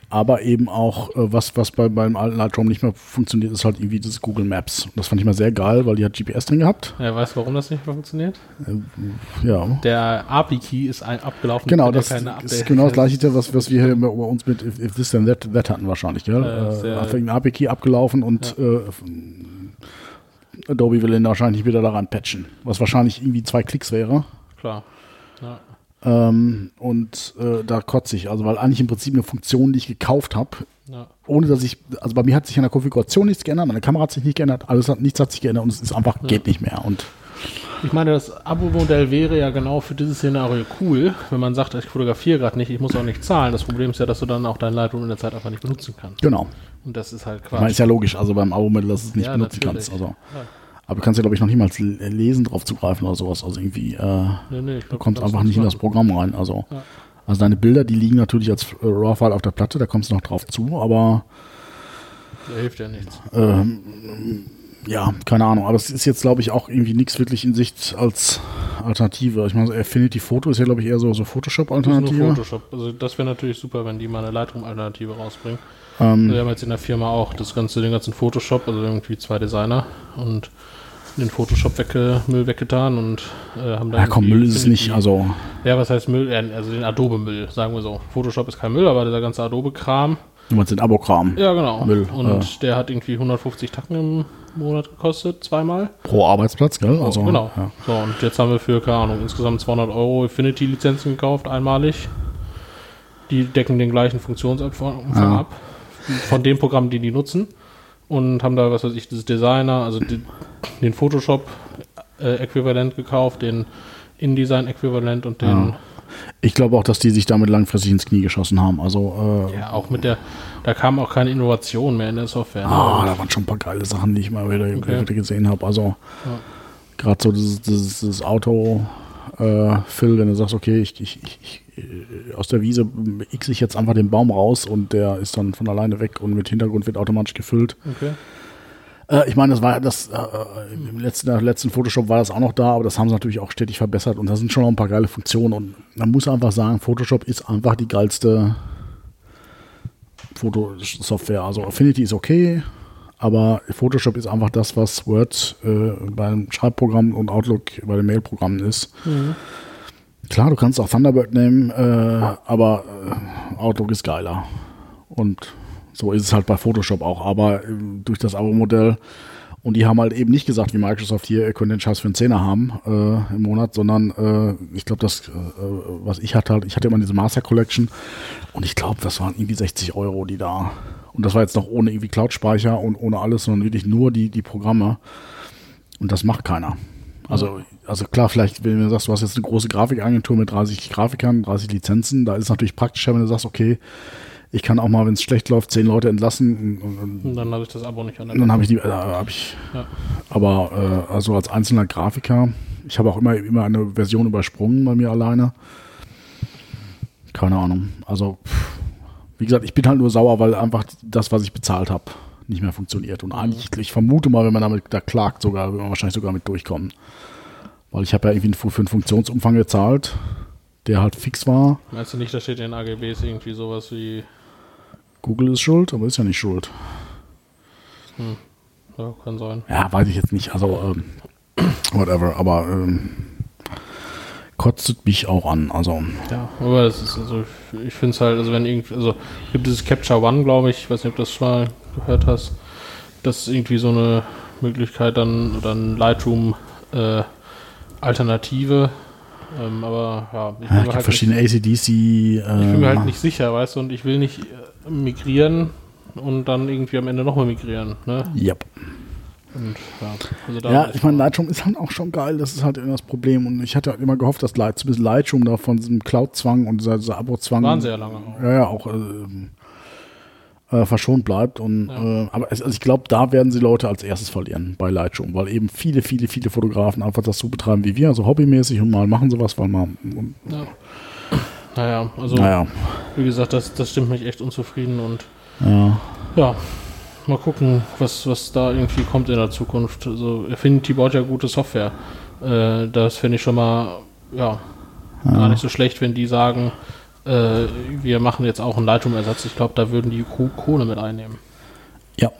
aber eben auch, äh, was, was bei, beim alten Lightroom nicht mehr funktioniert, ist halt irgendwie das Google Maps. Das fand ich mal sehr geil, weil die hat GPS drin gehabt. Ja, weißt du, warum das nicht mehr funktioniert? Äh, ja. Der API-Key ist ein, abgelaufen. Genau, das ist genau das [laughs] gleiche, was, was wir hier bei uns mit If, if This Then That, that hatten wahrscheinlich, gell? Äh, äh, ein API-Key abgelaufen und ja. äh, Adobe will ihn wahrscheinlich wieder daran patchen, was wahrscheinlich irgendwie zwei Klicks wäre. Klar. Ja. Ähm, und äh, da kotze ich, also weil eigentlich im Prinzip eine Funktion, die ich gekauft habe, ja. ohne dass ich, also bei mir hat sich an der Konfiguration nichts geändert, meine Kamera hat sich nicht geändert, alles hat, nichts hat sich geändert und es ist einfach, ja. geht nicht mehr. Und ich meine, das Abo-Modell wäre ja genau für dieses Szenario cool, wenn man sagt, ich fotografiere gerade nicht, ich muss auch nicht zahlen. Das Problem ist ja, dass du dann auch dein Lightroom in der Zeit einfach nicht benutzen kannst. Genau. Und das ist halt quasi. Ich meine, ist ja logisch, also beim Abo-Modell, dass du es nicht ja, benutzen natürlich. kannst. Also. Ja. Aber du kannst ja, glaube ich, noch niemals lesen, drauf zugreifen oder sowas. Also irgendwie, äh, nee, nee, glaub, du kommst einfach nicht in das Programm rein. Also, ja. also deine Bilder, die liegen natürlich als äh, RAW-File auf der Platte, da kommst du noch drauf zu, aber. Da hilft ja nichts. Ähm, ja, keine Ahnung. Aber es ist jetzt, glaube ich, auch irgendwie nichts wirklich in Sicht als Alternative. Ich meine, Affinity Photo ist ja, glaube ich, eher so, so Photoshop-Alternative. Photoshop. Also das wäre natürlich super, wenn die mal eine Lightroom-Alternative rausbringen. Ähm, wir haben jetzt in der Firma auch das ganze, den ganzen Photoshop, also irgendwie zwei Designer und den Photoshop wegge Müll weggetan und äh, haben dann. Ja, komm, Müll ist es nicht, also. Ja, was heißt Müll? Also den Adobe-Müll, sagen wir so. Photoshop ist kein Müll, aber dieser ganze Adobe-Kram. Du meinst den Abo-Kram? Ja, genau. Müll. Und äh. der hat irgendwie 150 Tacken im Monat gekostet, zweimal. Pro Arbeitsplatz, gell? Also, genau. Ja. So, und jetzt haben wir für, keine Ahnung, insgesamt 200 Euro Affinity-Lizenzen gekauft, einmalig. Die decken den gleichen Funktionsumfang ja. ab. Von dem Programm, die die nutzen und haben da, was weiß ich, das Designer, also die, den Photoshop-Äquivalent äh, gekauft, den InDesign-Äquivalent und den. Ja. Ich glaube auch, dass die sich damit langfristig ins Knie geschossen haben. Also, äh, ja, auch mit der, da kam auch keine Innovation mehr in der Software. Ne? Ah, da waren schon ein paar geile Sachen, die ich mal wieder, okay. wieder gesehen habe. Also, ja. gerade so dieses, dieses, dieses Auto, äh, Phil, wenn du sagst, okay, ich, ich, ich, äh, aus der Wiese x ich jetzt einfach den Baum raus und der ist dann von alleine weg und mit Hintergrund wird automatisch gefüllt. Okay. Äh, ich meine, das war das äh, im letzten, letzten Photoshop war das auch noch da, aber das haben sie natürlich auch stetig verbessert und da sind schon noch ein paar geile Funktionen und man muss einfach sagen, Photoshop ist einfach die geilste Fotosoftware. Also Affinity ist okay, aber Photoshop ist einfach das, was Word äh, beim Schreibprogramm und Outlook bei den Mailprogrammen ist. Mhm. Klar, du kannst auch Thunderbird nehmen, äh, aber äh, Outlook ist geiler. Und so ist es halt bei Photoshop auch. Aber äh, durch das Abo-Modell und die haben halt eben nicht gesagt, wie Microsoft hier, ihr könnt den Scheiß für einen Zehner haben äh, im Monat, sondern äh, ich glaube, das, äh, was ich hatte halt, ich hatte immer diese Master Collection und ich glaube, das waren irgendwie 60 Euro, die da. Und das war jetzt noch ohne irgendwie Cloud-Speicher und ohne alles, sondern wirklich nur die, die Programme. Und das macht keiner. Also, also klar, vielleicht, wenn du sagst, du hast jetzt eine große Grafikagentur mit 30 Grafikern, 30 Lizenzen, da ist es natürlich praktischer, wenn du sagst, okay, ich kann auch mal, wenn es schlecht läuft, zehn Leute entlassen. Und, und dann habe ich das Abo nicht an Dann habe ich die, äh, habe ich. Ja. Aber äh, also als einzelner Grafiker, ich habe auch immer, immer eine Version übersprungen bei mir alleine. Keine Ahnung. Also, wie gesagt, ich bin halt nur sauer, weil einfach das, was ich bezahlt habe, nicht mehr funktioniert. Und eigentlich, ich vermute mal, wenn man damit da klagt, sogar, wird man wahrscheinlich sogar mit durchkommen. Weil ich habe ja irgendwie für einen Funktionsumfang gezahlt, der halt fix war. Meinst du nicht, da steht in AGBs irgendwie sowas wie Google ist schuld, aber ist ja nicht schuld. Ja, kann sein. Ja, weiß ich jetzt nicht. Also, ähm, whatever. Aber ähm, kotzt mich auch an. Also, Ja, aber das ist also, ich, finde es halt, also wenn irgendwie, also gibt dieses Capture One, glaube ich, ich weiß nicht, ob du das schon mal gehört hast, das ist irgendwie so eine Möglichkeit dann, oder ein Lightroom äh, Alternative, ähm, aber ja, ich ja, bin, es mir halt verschiedene ACDC. nicht, ich bin mir halt Äh, nicht sicher, weißt du, und ich will nicht äh, migrieren und dann irgendwie am Ende nochmal migrieren, ne? yep. Und ja, also Ja, ich meine, Lightroom ist halt auch schon geil. Das ist halt immer das Problem. Und ich hatte halt immer gehofft, dass Light, zumindest Lightroom da von diesem Cloud-Zwang und dieser, dieser Abo-Zwang. waren sehr lange auch. ja, ja, auch äh, äh, verschont bleibt. Und, Ja. äh, aber es, also ich glaube, da werden sie Leute als erstes verlieren bei Lightroom, weil eben viele, viele, viele Fotografen einfach das so betreiben wie wir, also hobbymäßig und mal machen sowas, weil man, und, Ja. Naja, also naja, wie gesagt, das, das stimmt mich echt unzufrieden und ja, Ja, mal gucken, was, was da irgendwie kommt in der Zukunft. Also Affinity baut ja gute Software. Äh, das finde ich schon mal ja, gar nicht so schlecht, wenn die sagen, äh, wir machen jetzt auch einen Lightroom-Ersatz. Ich glaube, da würden die Ko- Kohle mit einnehmen. ja.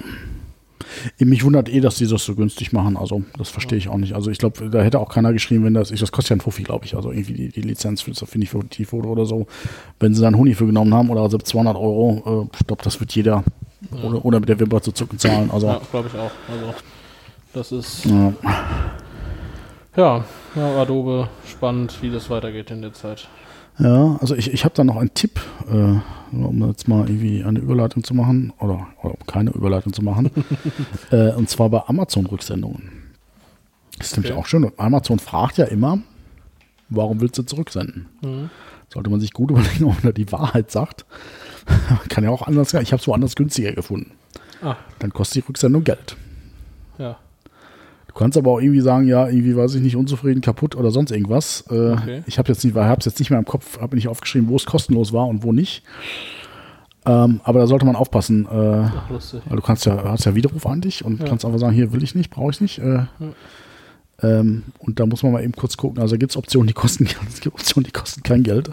Mich wundert eh, dass die das so günstig machen. Also, das verstehe ich auch nicht. Also, ich glaube, da hätte auch keiner geschrieben, wenn das, ich, das kostet ja ein Fuffi, glaube ich. Also, irgendwie die, die Lizenz für das Affinity-Foto oder so. Wenn sie da einen Huni für genommen haben oder also 200 Euro, äh, ich glaube, das wird jeder oder, oder mit der Wimper zu zucken zahlen. Also, Ja, glaube ich auch. Also das ist ja. ja, ja, Adobe spannend, wie das weitergeht in der Zeit. Ja, also ich, ich habe da noch einen Tipp, äh, um jetzt mal irgendwie eine Überleitung zu machen oder, oder um keine Überleitung zu machen. [laughs] äh, und zwar bei Amazon-Rücksendungen. Das ist nämlich Okay. auch schön. Amazon fragt ja immer, warum willst du zurücksenden? Mhm. Sollte man sich gut [laughs] überlegen, ob er die Wahrheit sagt. [laughs] Kann ja auch anders sein. Ich habe es woanders günstiger gefunden. Ah, Dann kostet die Rücksendung Geld. Ja. Du kannst aber auch irgendwie sagen, ja, irgendwie weiß ich nicht, unzufrieden, kaputt oder sonst irgendwas. Äh, Okay. Ich habe jetzt nicht, habe es jetzt nicht mehr im Kopf, habe nicht aufgeschrieben, wo es kostenlos war und wo nicht. Ähm, aber da sollte man aufpassen. Äh, Ach, weil du kannst ja, hast ja Widerruf an dich und Ja. kannst einfach sagen, hier will ich nicht, brauche ich nicht. Äh, ähm, und da muss man mal eben kurz gucken. Also gibt es Optionen, die kosten [laughs] es gibt Optionen, die kosten kein Geld.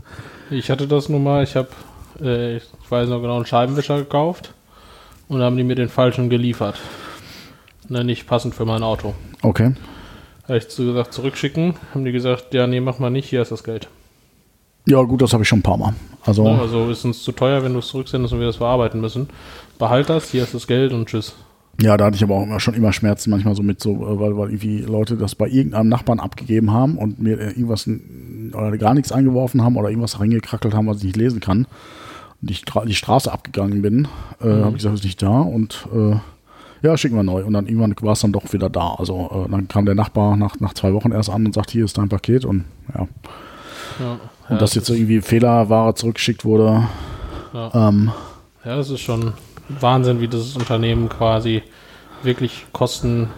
Ich hatte das nun mal, ich habe, äh, ich weiß noch genau, einen Scheibenwischer gekauft und haben die mir den falschen geliefert. Ne, nicht passend für mein Auto. Okay. Habe ich zu gesagt, zurückschicken. Haben die gesagt, ja, nee, mach mal nicht, hier ist das Geld. Ja, gut, das habe ich schon ein paar Mal. Also, Ne, also ist uns zu teuer, wenn du es zurücksendest und wir das verarbeiten müssen. Behalt das, hier ist das Geld und tschüss. Ja, da hatte ich aber auch immer schon immer Schmerzen manchmal so mit so, äh, weil, weil irgendwie Leute das bei irgendeinem Nachbarn abgegeben haben und mir äh, irgendwas n- oder gar nichts eingeworfen haben oder irgendwas reingekrackelt haben, was ich nicht lesen kann. Und ich die Straße abgegangen bin, äh, habe ich gesagt, ist nicht da und äh, ja, schicken wir neu. Und dann irgendwann war es dann doch wieder da. Also äh, dann kam der Nachbar nach, nach zwei Wochen erst an und sagt, hier ist dein Paket und ja. Ja, Und dass jetzt irgendwie Fehlerware zurückgeschickt wurde. Ja. Ähm, ja, das ist schon Wahnsinn, wie das Unternehmen quasi wirklich Kosten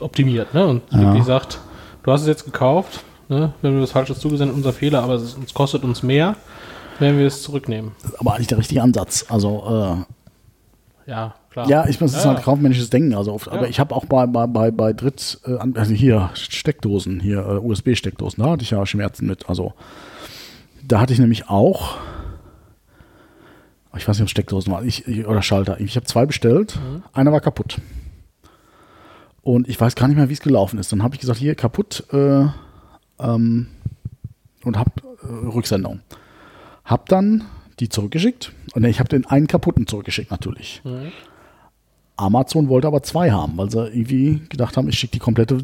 optimiert. Ne? Und Ja. wirklich sagt, du hast es jetzt gekauft, ne? wenn wir was Falsches zugesendet, unser Fehler, aber es, ist- es kostet uns mehr, wenn wir es zurücknehmen. das ist aber eigentlich der richtige Ansatz. Also äh, Ja, klar. Ja, ich muss, das ist Ja, halt kaufmännisches Denken. Also oft, aber Ja. ich habe auch bei, bei, bei, bei Dritt, äh, also hier Steckdosen, hier äh, USB-Steckdosen, da hatte ich ja Schmerzen mit. Also da hatte ich nämlich auch, ich weiß nicht, ob Steckdosen waren, ich, ich, oder Schalter. Ich habe zwei bestellt, einer war kaputt. Und ich weiß gar nicht mehr, wie es gelaufen ist. Dann habe ich gesagt, hier kaputt äh, ähm, und habe äh, Rücksendung. Hab dann die zurückgeschickt. Und ich habe den einen kaputten zurückgeschickt natürlich. Mhm. Amazon wollte aber zwei haben, weil sie irgendwie gedacht haben, ich schicke die komplette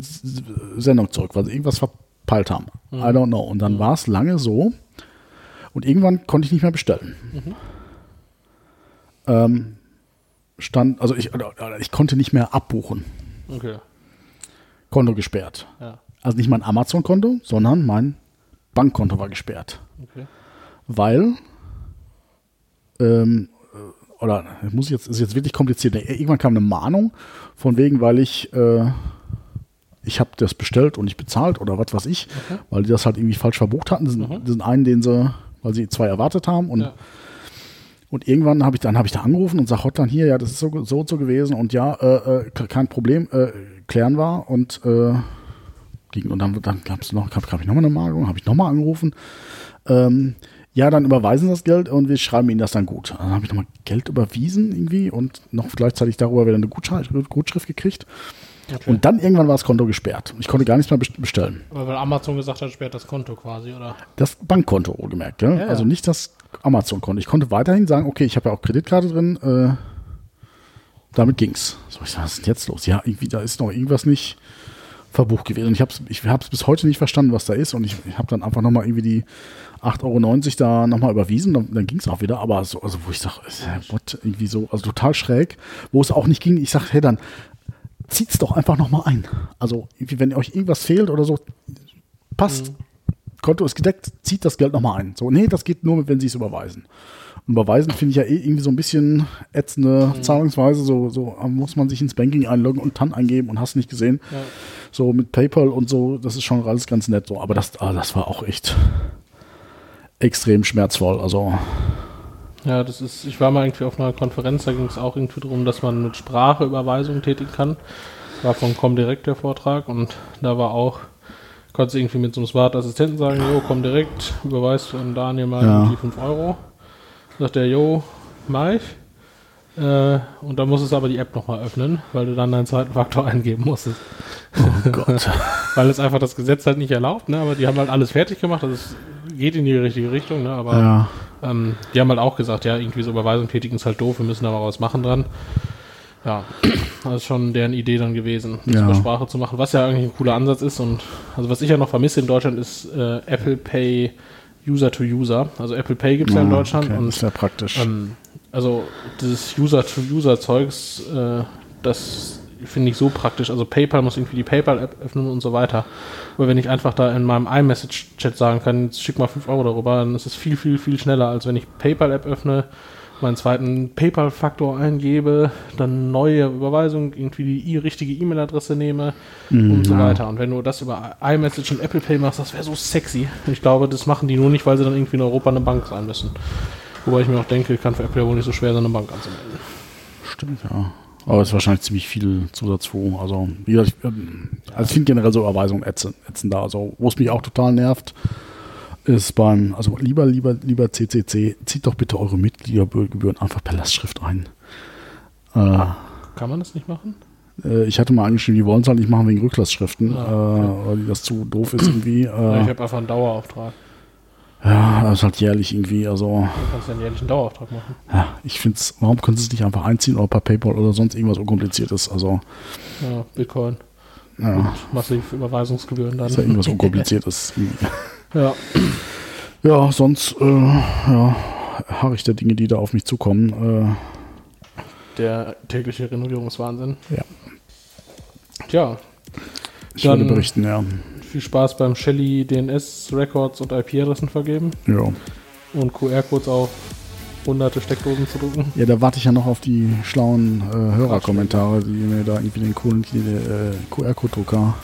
Sendung zurück, weil sie irgendwas verpeilt haben. I don't know. Und dann war es lange so. Und irgendwann konnte ich nicht mehr bestellen. Ähm, stand, also ich, ich konnte nicht mehr abbuchen. Okay. Konto gesperrt. Ja. Also nicht mein Amazon-Konto, sondern mein Bankkonto war gesperrt. Okay. weil ähm, äh, oder muss ich jetzt ist jetzt wirklich kompliziert. Irgendwann kam eine Mahnung von wegen, weil ich äh, ich habe das bestellt und nicht bezahlt oder was weiß ich, weil die das halt irgendwie falsch verbucht hatten. Diesen, diesen einen, den sie, weil sie zwei erwartet haben und Ja. und irgendwann habe ich dann habe ich da angerufen und sag Hotline hier, ja, das ist so so und so gewesen und ja, äh, äh, kein Problem, äh, klären wir und äh, ging und dann dann gab es noch, gab, gab ich nochmal eine Mahnung, habe ich nochmal angerufen. Ähm, ja, dann überweisen das Geld und wir schreiben ihnen das dann gut. Dann habe ich nochmal Geld überwiesen irgendwie und noch gleichzeitig darüber wieder eine Gutschrift, Gutschrift gekriegt. Okay. Und dann irgendwann war das Konto gesperrt. Ich konnte gar nichts mehr best- bestellen. Aber weil Amazon gesagt hat, sperrt das Konto quasi, oder? Das Bankkonto, wohlgemerkt. Ja? Ja, ja. Also nicht das Amazon-Konto. Ich konnte weiterhin sagen, okay, ich habe ja auch Kreditkarte drin. Äh, damit ging's. So, ich sag, was ist denn jetzt los? Ja, irgendwie, da ist noch irgendwas nicht verbucht gewesen. Und ich habe es ich hab's bis heute nicht verstanden, was da ist. Und ich, ich habe dann einfach nochmal irgendwie die 8,90 Euro da nochmal überwiesen. Dann, dann ging's auch wieder. Aber so, also wo ich sage, what, irgendwie so, also total schräg. Wo es auch nicht ging, ich sage, hey, dann zieht's doch einfach nochmal ein. Also wenn euch irgendwas fehlt oder so, passt. Konto ist gedeckt, zieht das Geld nochmal ein. So, nee, das geht nur, wenn sie es überweisen. Und überweisen finde ich ja eh irgendwie so ein bisschen ätzende Zahlungsweise. So, so muss man sich ins Banking einloggen und TAN eingeben und hast nicht gesehen. Ja. So mit PayPal und so, das ist schon alles ganz nett so. Aber das, ah, das war auch echt extrem schmerzvoll. Also, Ja, das ist, ich war mal irgendwie auf einer Konferenz, da ging es auch irgendwie darum, dass man mit Sprache Überweisungen tätigen kann. War von Comdirect der Vortrag und da war auch, konntest du irgendwie mit so einem Smart Assistenten sagen, jo, komm direkt, überweist an Daniel mal Ja. irgendwie 5 Euro. Sagt der, jo, mach ich. Äh, und dann musstest du aber die App nochmal öffnen, weil du dann deinen zweiten Faktor [laughs] eingeben musstest. oh Gott. [laughs] Weil es einfach das Gesetz halt nicht erlaubt, ne? aber die haben halt alles fertig gemacht, also es geht in die richtige Richtung, ne? aber ja, ähm, die haben halt auch gesagt, ja, irgendwie so Überweisung tätigen ist halt doof, wir müssen da mal was machen dran. Ja, [clears throat] das ist schon deren Idee dann gewesen, das Ja. über Sprache zu machen, was ja eigentlich ein cooler Ansatz ist. Und also was ich ja noch vermisse in Deutschland ist äh, Apple Pay User to User. Also Apple Pay gibt es ja in Ja, Deutschland okay, und ist ja praktisch. ähm, also dieses User-to-User-Zeugs, äh, das finde ich so praktisch. Also PayPal muss irgendwie die PayPal-App öffnen und so weiter. Aber wenn ich einfach da in meinem iMessage-Chat sagen kann, jetzt schick mal 5 Euro darüber, dann ist es viel, viel, viel schneller, als wenn ich PayPal-App öffne, meinen zweiten PayPal-Faktor eingebe, dann neue Überweisung, irgendwie die richtige E-Mail-Adresse nehme und so ja. weiter. Und wenn du das über iMessage und Apple Pay machst, das wäre so sexy. Ich glaube, das machen die nur nicht, weil sie dann irgendwie in Europa eine Bank sein müssen. Wobei ich mir auch denke, kann für Apple ja wohl nicht so schwer sein, eine Bank anzumelden. Stimmt, ja. Aber es ist wahrscheinlich ziemlich viel Zusatzfu. Also, wie gesagt, ich, ähm, also ich finde generell so Überweisungen ätzend, ätzend da. Also, wo es mich auch total nervt, ist beim, also lieber, lieber, lieber CCC, zieht doch bitte eure Mitgliedergebühren einfach per Lastschrift ein. Äh, Kann man das nicht machen? äh, ich hatte mal angeschrieben, die wollen es halt nicht machen wegen Rücklastschriften, Ah, äh, weil das zu doof ist irgendwie. Ja, Äh, ich habe einfach einen Dauerauftrag. Ja, das ist halt jährlich irgendwie. Also, Du kannst ja einen jährlichen Dauerauftrag machen. ja, ich finde es, warum können sie es nicht einfach einziehen oder per PayPal oder sonst irgendwas unkompliziertes? Also, Ja, Bitcoin. ja. Und massiv Überweisungsgebühren dann. ist ja irgendwas [laughs] Unkompliziertes. Ja. ja, sonst, äh, ja, harre ich der Dinge, die da auf mich zukommen. Der tägliche Renovierungswahnsinn. Ja. Tja, Äh, ich Dann- würde berichten, ja. Viel Spaß beim Shelly DNS Records und IP-Adressen vergeben ja. und QR-Codes auf hunderte Steckdosen zu drucken. Ja, da warte ich ja noch auf die schlauen äh, Hörerkommentare, die mir da irgendwie den coolen äh, QR-Code-Drucker.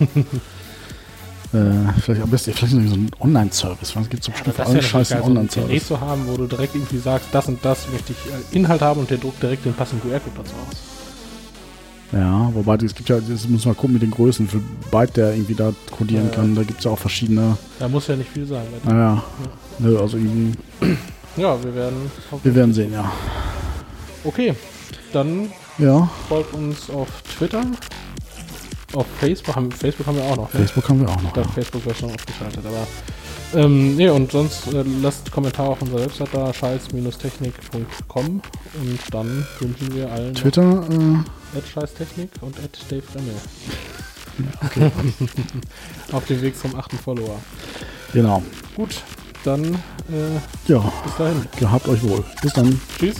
[laughs] äh, vielleicht am besten vielleicht so einen Online-Service. Es gibt so bestimmt für Das alle ist ja Scheiße einen ein Gerät Online-Service. zu haben, wo du direkt irgendwie sagst, das und das möchte ich äh, Inhalt haben und der druckt direkt den passenden QR-Code dazu aus. Ja, wobei es gibt ja, das muss man gucken mit den Größen, für Byte der irgendwie da codieren Ja. kann. Da gibt es ja auch verschiedene. Da muss ja nicht viel sein. Naja, nö, also irgendwie, Ja, wir werden. wir werden sehen, ja. Okay, dann Ja, folgt uns auf Twitter. Auf Facebook haben, Facebook haben wir auch noch. Ne? Facebook haben wir auch noch. Ich glaube, Facebook wäre schon aufgeschaltet, aber. Ähm, nee, und sonst äh, lasst Kommentare auf unserer Website da, scheiß-technik.com und dann wünschen wir allen Twitter, äh, at scheißtechnik und at Dave Remmel. [laughs] [laughs] auf dem Weg zum achten Follower. genau. Gut, dann äh, Ja, bis dahin. gehabt euch wohl. Bis dann. Tschüss.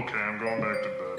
Okay, I'm going back to bed.